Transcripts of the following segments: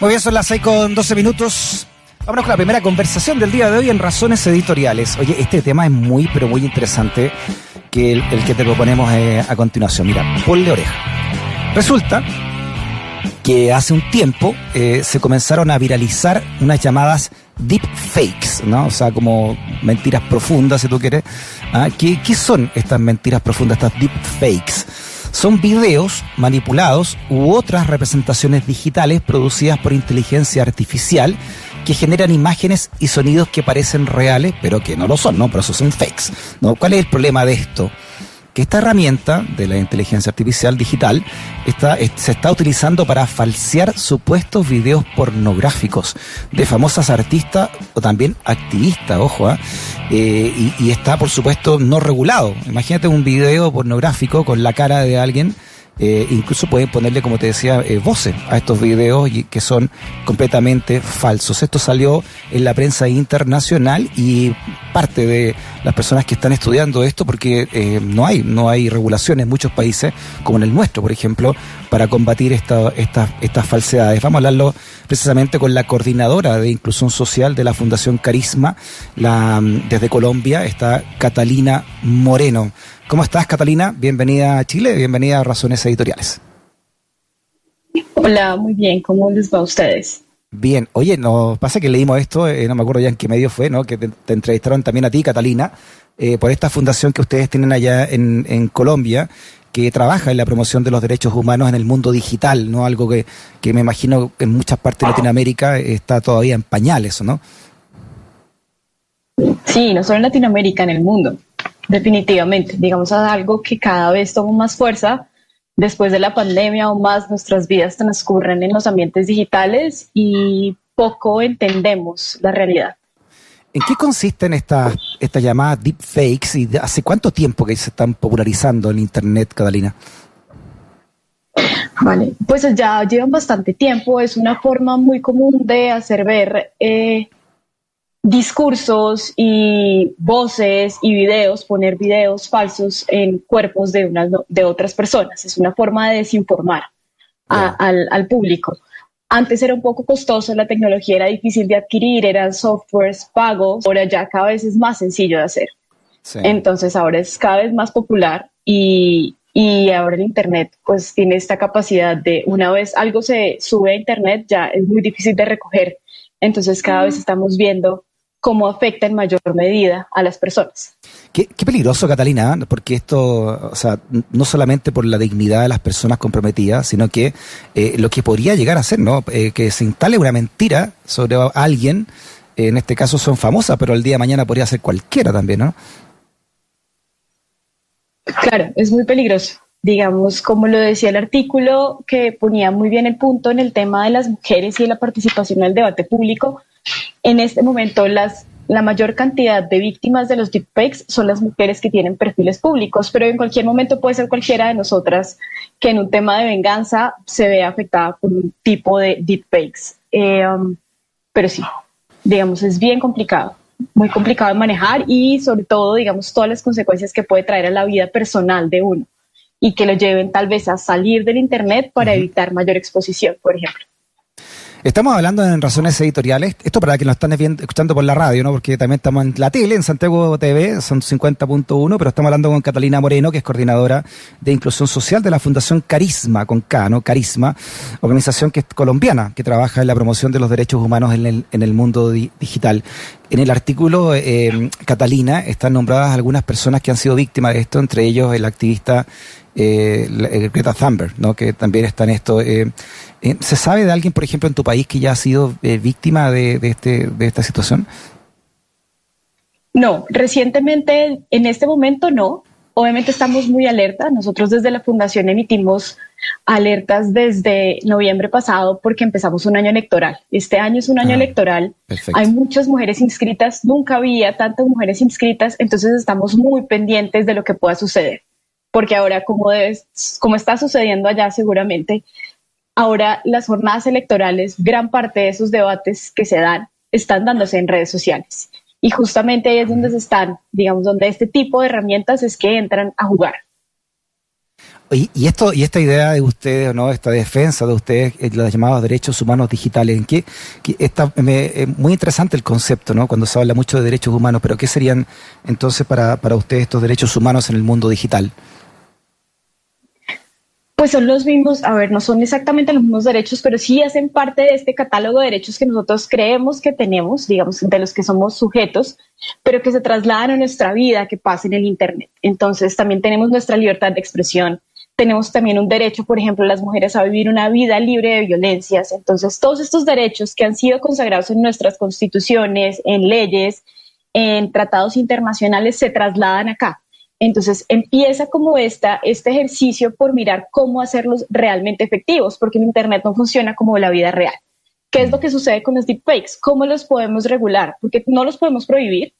Muy bien, son las 6 con 12 minutos. Vámonos con la primera conversación del día de hoy en Razones Editoriales. Oye, este tema es muy, pero muy interesante que el, que te proponemos eh, a continuación. Mira, ponle oreja. Resulta que hace un tiempo eh, se comenzaron a viralizar unas llamadas deep fakes, ¿no? O sea, como mentiras profundas, si tú quieres. ¿Ah? ¿Qué, ¿Qué son estas mentiras profundas, estas deep fakes? Son videos manipulados u otras representaciones digitales producidas por inteligencia artificial que generan imágenes y sonidos que parecen reales, pero que no lo son, ¿no? Pero eso son fakes. ¿no? ¿Cuál es el problema de esto? Esta herramienta de la inteligencia artificial digital está, se está utilizando para falsear supuestos videos pornográficos de famosas artistas o también activistas, ojo, ¿ah? eh, y, y está por supuesto no regulado. Imagínate un video pornográfico con la cara de alguien eh, incluso pueden ponerle, como te decía, eh, voces a estos videos y, que son completamente falsos. Esto salió en la prensa internacional y parte de las personas que están estudiando esto, porque eh, no hay no hay regulaciones en muchos países, como en el nuestro, por ejemplo, para combatir esta, estas falsedades. Vamos a hablarlo precisamente con la coordinadora de inclusión social de la Fundación Carisma, la, desde Colombia, está Catalina Moreno. ¿Cómo estás, Catalina? Bienvenida a Chile, bienvenida a Razones Editoriales. Hola, muy bien. ¿Cómo les va a ustedes? Bien, oye, nos pasa que leímos esto, eh, no me acuerdo ya en qué medio fue, ¿no? Que te, entrevistaron también a ti, Catalina, eh, por esta fundación que ustedes tienen allá en, en, Colombia, que trabaja en la promoción de los derechos humanos en el mundo digital, ¿no? Algo que, que me imagino en muchas partes de Latinoamérica está todavía en pañales, ¿no? Sí, no solo en Latinoamérica, en el mundo. Definitivamente, digamos, algo que cada vez toma más fuerza después de la pandemia o más nuestras vidas transcurren en los ambientes digitales y poco entendemos la realidad. ¿En qué consisten estas esta llamadas deepfakes y hace cuánto tiempo que se están popularizando en Internet, Catalina? Vale, pues ya llevan bastante tiempo, es una forma muy común de hacer ver eh, discursos y voces y videos, poner videos falsos en cuerpos de, unas, de otras personas. Es una forma de desinformar al, público. Antes era un poco costoso, la tecnología era difícil de adquirir, eran softwares pagos, ahora ya cada vez es más sencillo de hacer. Entonces ahora es cada vez más popular y, y ahora el Internet pues tiene esta capacidad de una vez algo se sube a Internet ya es muy difícil de recoger. Entonces cada vez estamos viendo cómo afecta en mayor medida a las personas. Qué, peligroso, Catalina, ¿eh? porque esto, o sea, no solamente por la dignidad de las personas comprometidas, sino que eh, lo que podría llegar a ser, ¿no? Eh, que se instale una mentira sobre alguien, en este caso son famosas, pero el día de mañana podría ser cualquiera también, ¿no? Claro, es muy peligroso. Digamos, como lo decía el artículo, que ponía muy bien el punto en el tema de las mujeres y de la participación en el debate público, en este momento las, la mayor cantidad de víctimas de los deepfakes son las mujeres que tienen perfiles públicos, pero en cualquier momento puede ser cualquiera de nosotras que en un tema de venganza se vea afectada por un tipo de deepfakes. Eh, um, pero sí, digamos, es bien complicado, muy complicado de manejar y sobre todo, digamos, todas las consecuencias que puede traer a la vida personal de uno y que lo lleven tal vez a salir del Internet para evitar mayor exposición, por ejemplo. Estamos hablando en razones editoriales. Esto para que nos están escuchando por la radio, ¿no? Porque también estamos en la tele, en Santiago TV, son 50.1, pero estamos hablando con Catalina Moreno, que es coordinadora de inclusión social de la Fundación Carisma, con K, ¿no? Carisma, organización que es colombiana, que trabaja en la promoción de los derechos humanos en el, en el mundo digital. En el artículo, eh, Catalina, están nombradas algunas personas que han sido víctimas de esto, entre ellos el activista eh, eh, Greta Thunberg, ¿no? que también está en esto. ¿Se sabe de alguien, por ejemplo, en tu país que ya ha sido víctima de, este, de esta situación? No, recientemente, en este momento no. Obviamente estamos muy alerta. Nosotros desde la Fundación emitimos alertas desde noviembre pasado porque empezamos un año electoral. Este año es un año ah, electoral. Hay muchas mujeres inscritas. Nunca había tantas mujeres inscritas. Entonces estamos muy pendientes de lo que pueda suceder porque ahora, como, como está sucediendo allá seguramente, ahora las jornadas electorales, gran parte de esos debates que se dan, están dándose en redes sociales. Y justamente ahí es donde se están, digamos, donde este tipo de herramientas es que entran a jugar. Y, esto y esta idea de ustedes, ¿no? Esta defensa de ustedes, eh, los llamados derechos humanos digitales, ¿en qué, está, es muy interesante el concepto, ¿no? Cuando se habla mucho de derechos humanos, pero ¿qué serían entonces para, para ustedes estos derechos humanos en el mundo digital? Pues son los mismos, a ver, no son exactamente los mismos derechos, pero sí hacen parte de este catálogo de derechos que nosotros creemos que tenemos, digamos, de los que somos sujetos, pero que se trasladan a nuestra vida, que pasa en el Internet. Entonces, también tenemos nuestra libertad de expresión, tenemos también un derecho, por ejemplo, las mujeres a vivir una vida libre de violencias. Entonces, todos estos derechos que han sido consagrados en nuestras constituciones, en leyes, en tratados internacionales, se trasladan acá. Entonces empieza como esta, este ejercicio por mirar cómo hacerlos realmente efectivos, porque el Internet no funciona como la vida real. ¿Qué es lo que sucede con los deepfakes? ¿Cómo los podemos regular? Porque no los podemos prohibir,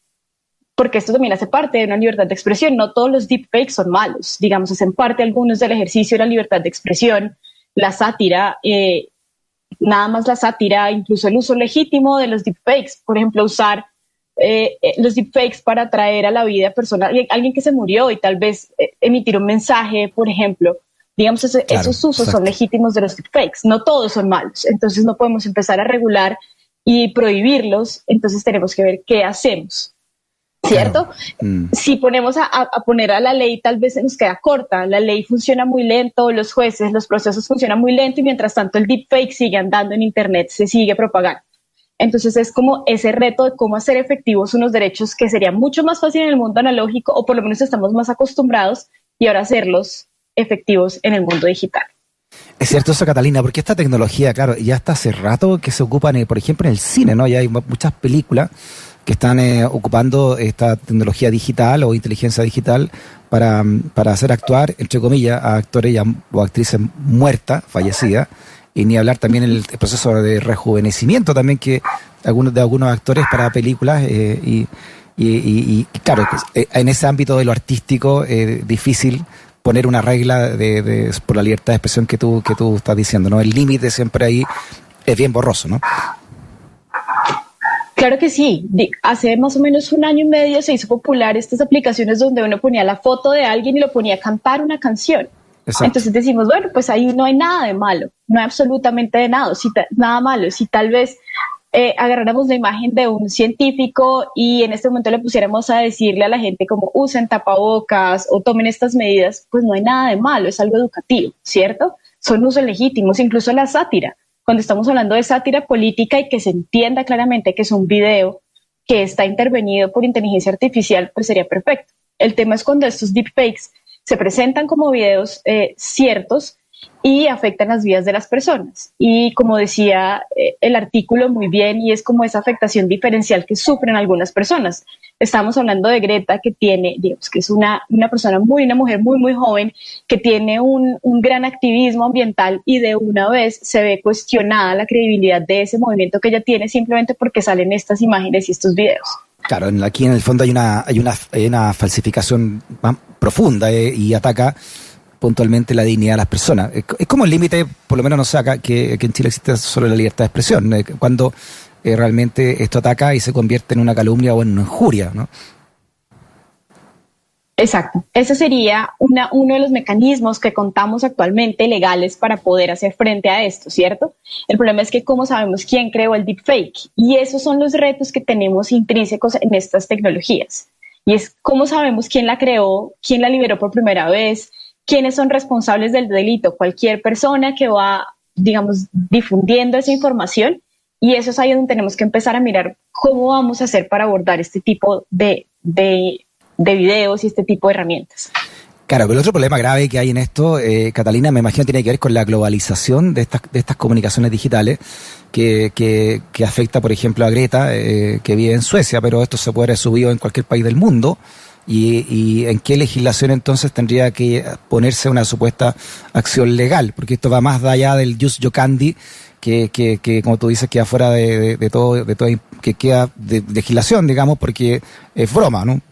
porque esto también hace parte de una libertad de expresión. No todos los deepfakes son malos, digamos, hacen parte algunos del ejercicio de la libertad de expresión, la sátira, eh, nada más la sátira, incluso el uso legítimo de los deepfakes, por ejemplo, usar eh, eh, los deepfakes para traer a la vida personas, alguien que se murió y tal vez eh, emitir un mensaje, por ejemplo. Digamos, esos usos son legítimos de los deepfakes, no todos son malos. Entonces no podemos empezar a regular y prohibirlos, entonces tenemos que ver qué hacemos. ¿Cierto? Mm. Si ponemos a, a, poner a la ley, tal vez se nos queda corta. La ley funciona muy lento, los jueces, los procesos funcionan muy lento y mientras tanto el deepfake sigue andando en Internet, se sigue propagando. Entonces es como ese reto de cómo hacer efectivos unos derechos que sería mucho más fácil en el mundo analógico o por lo menos estamos más acostumbrados y ahora hacerlos efectivos en el mundo digital. Es cierto eso, Catalina, porque esta tecnología, claro, ya está hace rato que se ocupan, eh, por ejemplo, en el cine, ¿no? Ya hay muchas películas que están eh, ocupando esta tecnología digital o inteligencia digital para, para hacer actuar, entre comillas, a actores o actrices muertas, fallecidas, y ni hablar también el, proceso de rejuvenecimiento también que algunos de algunos actores para películas eh, y, claro eh, en ese ámbito de lo artístico es difícil poner una regla de, por la libertad de expresión que tú que tú estás diciendo no el límite siempre ahí es bien borroso no Claro que sí. Hace más o menos un año y medio se hizo popular estas aplicaciones donde uno ponía la foto de alguien y lo ponía a cantar una canción. Entonces decimos, bueno, pues ahí no hay nada de malo, no hay absolutamente de nada, si nada malo. Si tal vez eh, agarráramos la imagen de un científico y en este momento le pusiéramos a decirle a la gente como usen tapabocas o tomen estas medidas, pues no hay nada de malo, es algo educativo, ¿cierto? Son usos legítimos, incluso la sátira. Cuando estamos hablando de sátira política y que se entienda claramente que es un video que está intervenido por inteligencia artificial, pues sería perfecto. El tema es cuando estos deepfakes se presentan como videos eh, ciertos y afectan las vidas de las personas. Y como decía eh, el artículo muy bien, y es como esa afectación diferencial que sufren algunas personas. Estamos hablando de Greta, que tiene, digamos, que es una, una persona muy, una mujer muy, muy joven, que tiene un, un gran activismo ambiental y de una vez se ve cuestionada la credibilidad de ese movimiento que ella tiene simplemente porque salen estas imágenes y estos videos. Claro, aquí en el fondo hay una, hay una, hay una falsificación profunda eh, y ataca puntualmente la dignidad de las personas. Es como el límite, por lo menos no sé acá, que, en Chile existe solo la libertad de expresión, eh, cuando eh, realmente esto ataca y se convierte en una calumnia o en una injuria, ¿no? Exacto. Ese sería una, uno de los mecanismos que contamos actualmente legales para poder hacer frente a esto, ¿cierto? El problema es que cómo sabemos quién creó el deepfake y esos son los retos que tenemos intrínsecos en estas tecnologías. Y es cómo sabemos quién la creó, quién la liberó por primera vez, quiénes son responsables del delito, cualquier persona que va, digamos, difundiendo esa información. Y eso es ahí donde tenemos que empezar a mirar cómo vamos a hacer para abordar este tipo de, de de videos y este tipo de herramientas. Claro, pero el otro problema grave que hay en esto, eh, Catalina, me imagino tiene que ver con la globalización de estas, de estas comunicaciones digitales, que, afecta, por ejemplo, a Greta, eh, que vive en Suecia, pero esto se puede haber subido en cualquier país del mundo. Y, y, en qué legislación entonces tendría que ponerse una supuesta acción legal? Porque esto va más allá del Just Yocandi, que, que, que como tú dices, queda fuera de, de, todo, de todo, que queda de legislación, digamos, porque es broma, ¿no?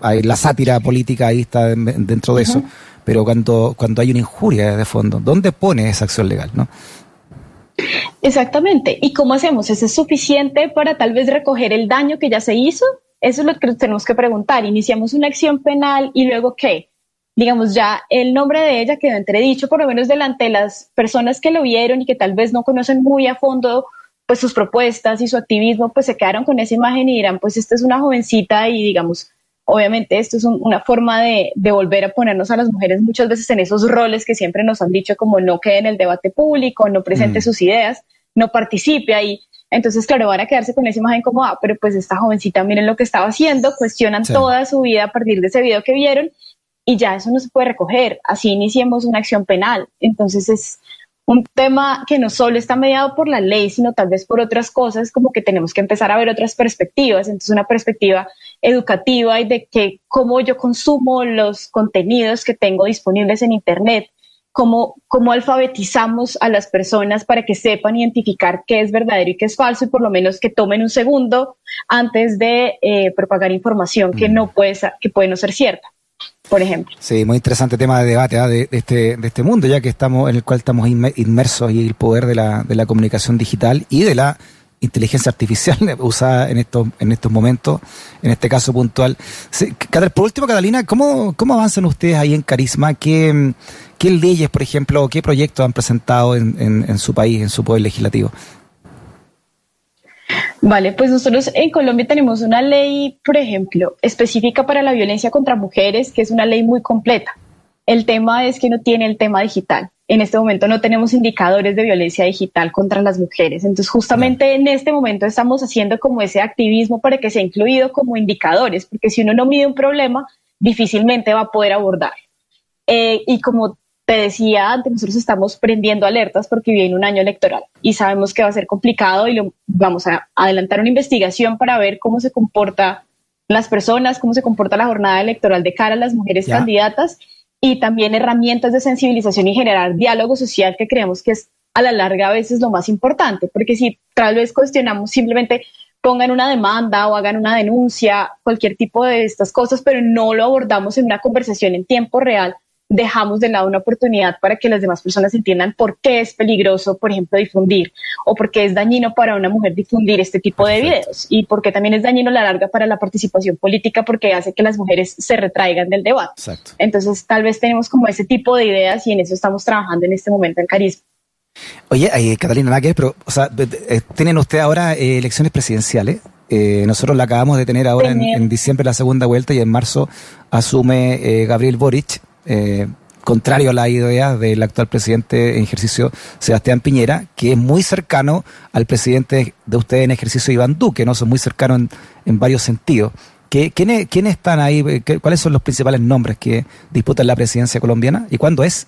Hay, la sátira política ahí está dentro de eso, pero cuando, cuando hay una injuria de fondo, ¿dónde pone esa acción legal? ¿no? Exactamente. ¿Y cómo hacemos? ¿Es suficiente para tal vez recoger el daño que ya se hizo? Eso es lo que tenemos que preguntar. Iniciamos una acción penal y luego qué? digamos, ya el nombre de ella quedó entredicho, por lo menos delante de las personas que lo vieron y que tal vez no conocen muy a fondo pues sus propuestas y su activismo, pues se quedaron con esa imagen y dirán, pues esta es una jovencita y digamos, obviamente esto es una forma de, de, volver a ponernos a las mujeres muchas veces en esos roles que siempre nos han dicho como no quede en el debate público, no presente mm. sus ideas, no participe ahí. Entonces, claro, van a quedarse con esa imagen como, ah, pero pues esta jovencita, miren lo que estaba haciendo, cuestionan toda su vida a partir de ese video que vieron y ya eso no se puede recoger. Así iniciemos una acción penal. Entonces es un tema que no solo está mediado por la ley, sino tal vez por otras cosas, como que tenemos que empezar a ver otras perspectivas. Entonces una perspectiva educativa y de que cómo yo consumo los contenidos que tengo disponibles en Internet, cómo, cómo alfabetizamos a las personas para que sepan identificar qué es verdadero y qué es falso y por lo menos que tomen un segundo antes de eh, propagar información que, mm. no puede, que puede no ser cierta por ejemplo. Sí, muy interesante tema de debate ¿ah? de, este, de este mundo, ya que estamos en el cual estamos inmersos y el poder de la, de la comunicación digital y de la inteligencia artificial usada en estos, en estos momentos, en este caso puntual. por último, Catalina, ¿cómo, ¿cómo avanzan ustedes ahí en Carisma? ¿Qué, qué leyes, por ejemplo, qué proyectos han presentado en, en, su país, en su poder legislativo? Vale, pues nosotros en Colombia tenemos una ley, por ejemplo, específica para la violencia contra mujeres, que es una ley muy completa. El tema es que no tiene el tema digital en este momento no tenemos indicadores de violencia digital contra las mujeres. Entonces, justamente en este momento estamos haciendo como ese activismo para que sea incluido como indicadores, porque si uno no mide un problema, difícilmente va a poder abordar. Eh, y como te decía antes, nosotros estamos prendiendo alertas porque viene un año electoral y sabemos que va a ser complicado y lo, vamos a adelantar una investigación para ver cómo se comporta las personas, cómo se comporta la jornada electoral de cara a las mujeres candidatas y también herramientas de sensibilización y generar diálogo social que creemos que es a la larga a veces lo más importante, porque si tal vez cuestionamos simplemente pongan una demanda o hagan una denuncia, cualquier tipo de estas cosas, pero no lo abordamos en una conversación en tiempo real, dejamos de lado una oportunidad para que las demás personas entiendan por qué es peligroso, por ejemplo, difundir o por qué es dañino para una mujer difundir este tipo de videos y por qué también es dañino a la larga para la participación política porque hace que las mujeres se retraigan del debate. Entonces, tal vez tenemos como ese tipo de ideas y en eso estamos trabajando en este momento en Carisma. Oye, eh, Catalina Náquez, pero, o sea, eh, tienen usted ahora eh, elecciones presidenciales. nosotros la acabamos de tener ahora en, en, diciembre la segunda vuelta y en marzo asume Gabriel Boric eh, contrario a la idea del actual presidente en ejercicio Sebastián Piñera, que es muy cercano al presidente de ustedes en ejercicio Iván Duque, ¿no? Son muy cercanos en, varios sentidos. ¿Qué, quiénes, ¿Quiénes están ahí? ¿Cuáles son los principales nombres que disputan la presidencia colombiana? ¿Y cuándo es?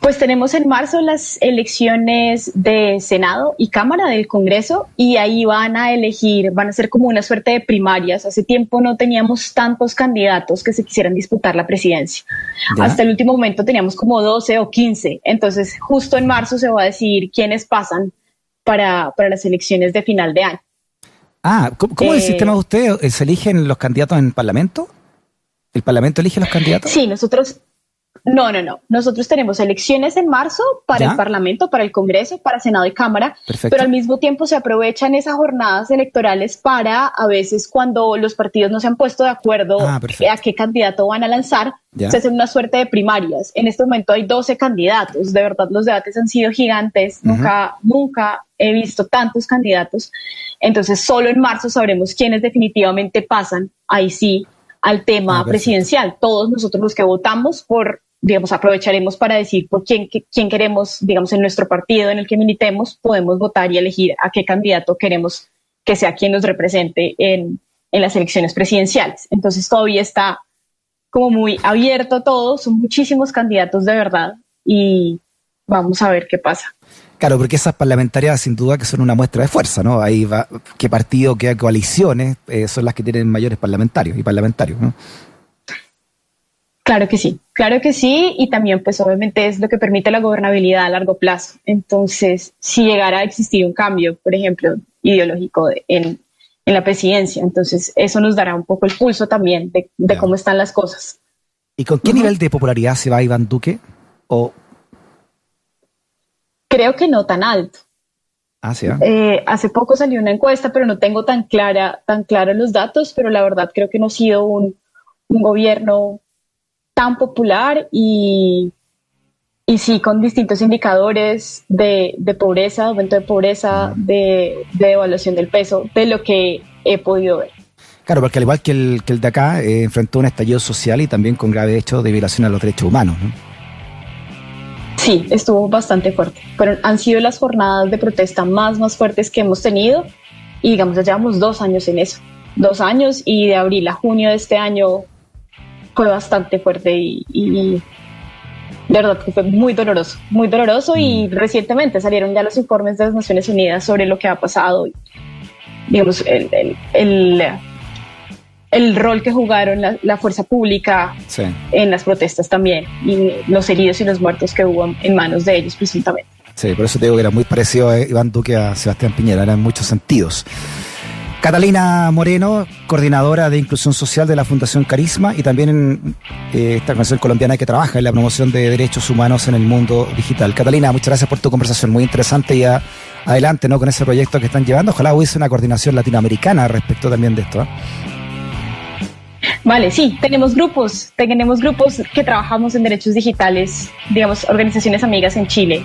Pues tenemos en marzo las elecciones de Senado y Cámara del Congreso y ahí van a elegir, van a ser como una suerte de primarias. Hace tiempo no teníamos tantos candidatos que se quisieran disputar la presidencia. Hasta el último momento teníamos como 12 o 15. Entonces justo en marzo se va a decidir quiénes pasan para, para las elecciones de final de año. Ah, ¿cómo, es el sistema de ustedes? ¿Se eligen los candidatos en el Parlamento? ¿El Parlamento elige los candidatos? Sí, nosotros no, no, no. Nosotros tenemos elecciones en marzo para el Parlamento, para el Congreso, para Senado y Cámara, pero al mismo tiempo se aprovechan esas jornadas electorales para, a veces, cuando los partidos no se han puesto de acuerdo ah, a qué candidato van a lanzar, se hace una suerte de primarias. En este momento hay 12 candidatos. De verdad, los debates han sido gigantes. Nunca, nunca he visto tantos candidatos. Entonces, solo en marzo sabremos quiénes definitivamente pasan. Ahí sí al tema ah, presidencial. Todos nosotros los que votamos por digamos, aprovecharemos para decir por quién, quién queremos, digamos, en nuestro partido en el que militemos, podemos votar y elegir a qué candidato queremos que sea quien nos represente en, en las elecciones presidenciales. Entonces todavía está como muy abierto todo, son muchísimos candidatos de verdad y vamos a ver qué pasa. Claro, porque esas parlamentarias sin duda que son una muestra de fuerza, ¿no? Ahí va, qué partido, qué coaliciones eh, son las que tienen mayores parlamentarios y parlamentarios, ¿no? Claro que sí, claro que sí, y también pues obviamente es lo que permite la gobernabilidad a largo plazo. Entonces, si llegara a existir un cambio, por ejemplo, ideológico en, la presidencia, entonces eso nos dará un poco el pulso también de, cómo están las cosas. ¿Y con qué nivel de popularidad se va Iván Duque? ¿O... Creo que no tan alto. Ah, ¿sí? Eh, hace poco salió una encuesta, pero no tengo tan clara, tan claros los datos, pero la verdad creo que no ha sido un, un gobierno tan popular y, y sí con distintos indicadores de, de pobreza, aumento de pobreza, de, de, evaluación del peso, de lo que he podido ver. Claro, porque al igual que el, que el de acá, eh, enfrentó un estallido social y también con grave hecho de violación a los derechos humanos. ¿no? Sí, estuvo bastante fuerte. Pero han sido las jornadas de protesta más, más fuertes que hemos tenido y digamos, ya llevamos dos años en eso. Dos años y de abril a junio de este año fue bastante fuerte y, y de verdad que fue muy doloroso, muy doloroso y mm. recientemente salieron ya los informes de las Naciones Unidas sobre lo que ha pasado. Digamos, el, el, el el rol que jugaron la, fuerza pública en las protestas también y los heridos y los muertos que hubo en manos de ellos presuntamente. Sí, por eso te digo que era muy parecido a Iván Duque a Sebastián Piñera, era en muchos sentidos. Catalina Moreno, coordinadora de inclusión social de la Fundación Carisma y también en eh, esta organización colombiana que trabaja en la promoción de derechos humanos en el mundo digital. Catalina, muchas gracias por tu conversación, muy interesante y adelante ¿no? con ese proyecto que están llevando. Ojalá hubiese una coordinación latinoamericana respecto también de esto. ¿eh? Vale, sí, tenemos grupos, tenemos grupos que trabajamos en derechos digitales, digamos, organizaciones amigas en Chile.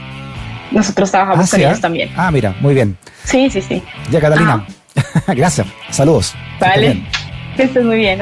Nosotros trabajamos ah, con ellos ah? también. Ah, mira, muy bien. Sí, sí, sí. Ya, Catalina. Gracias. Saludos. Vale. Que estés muy bien.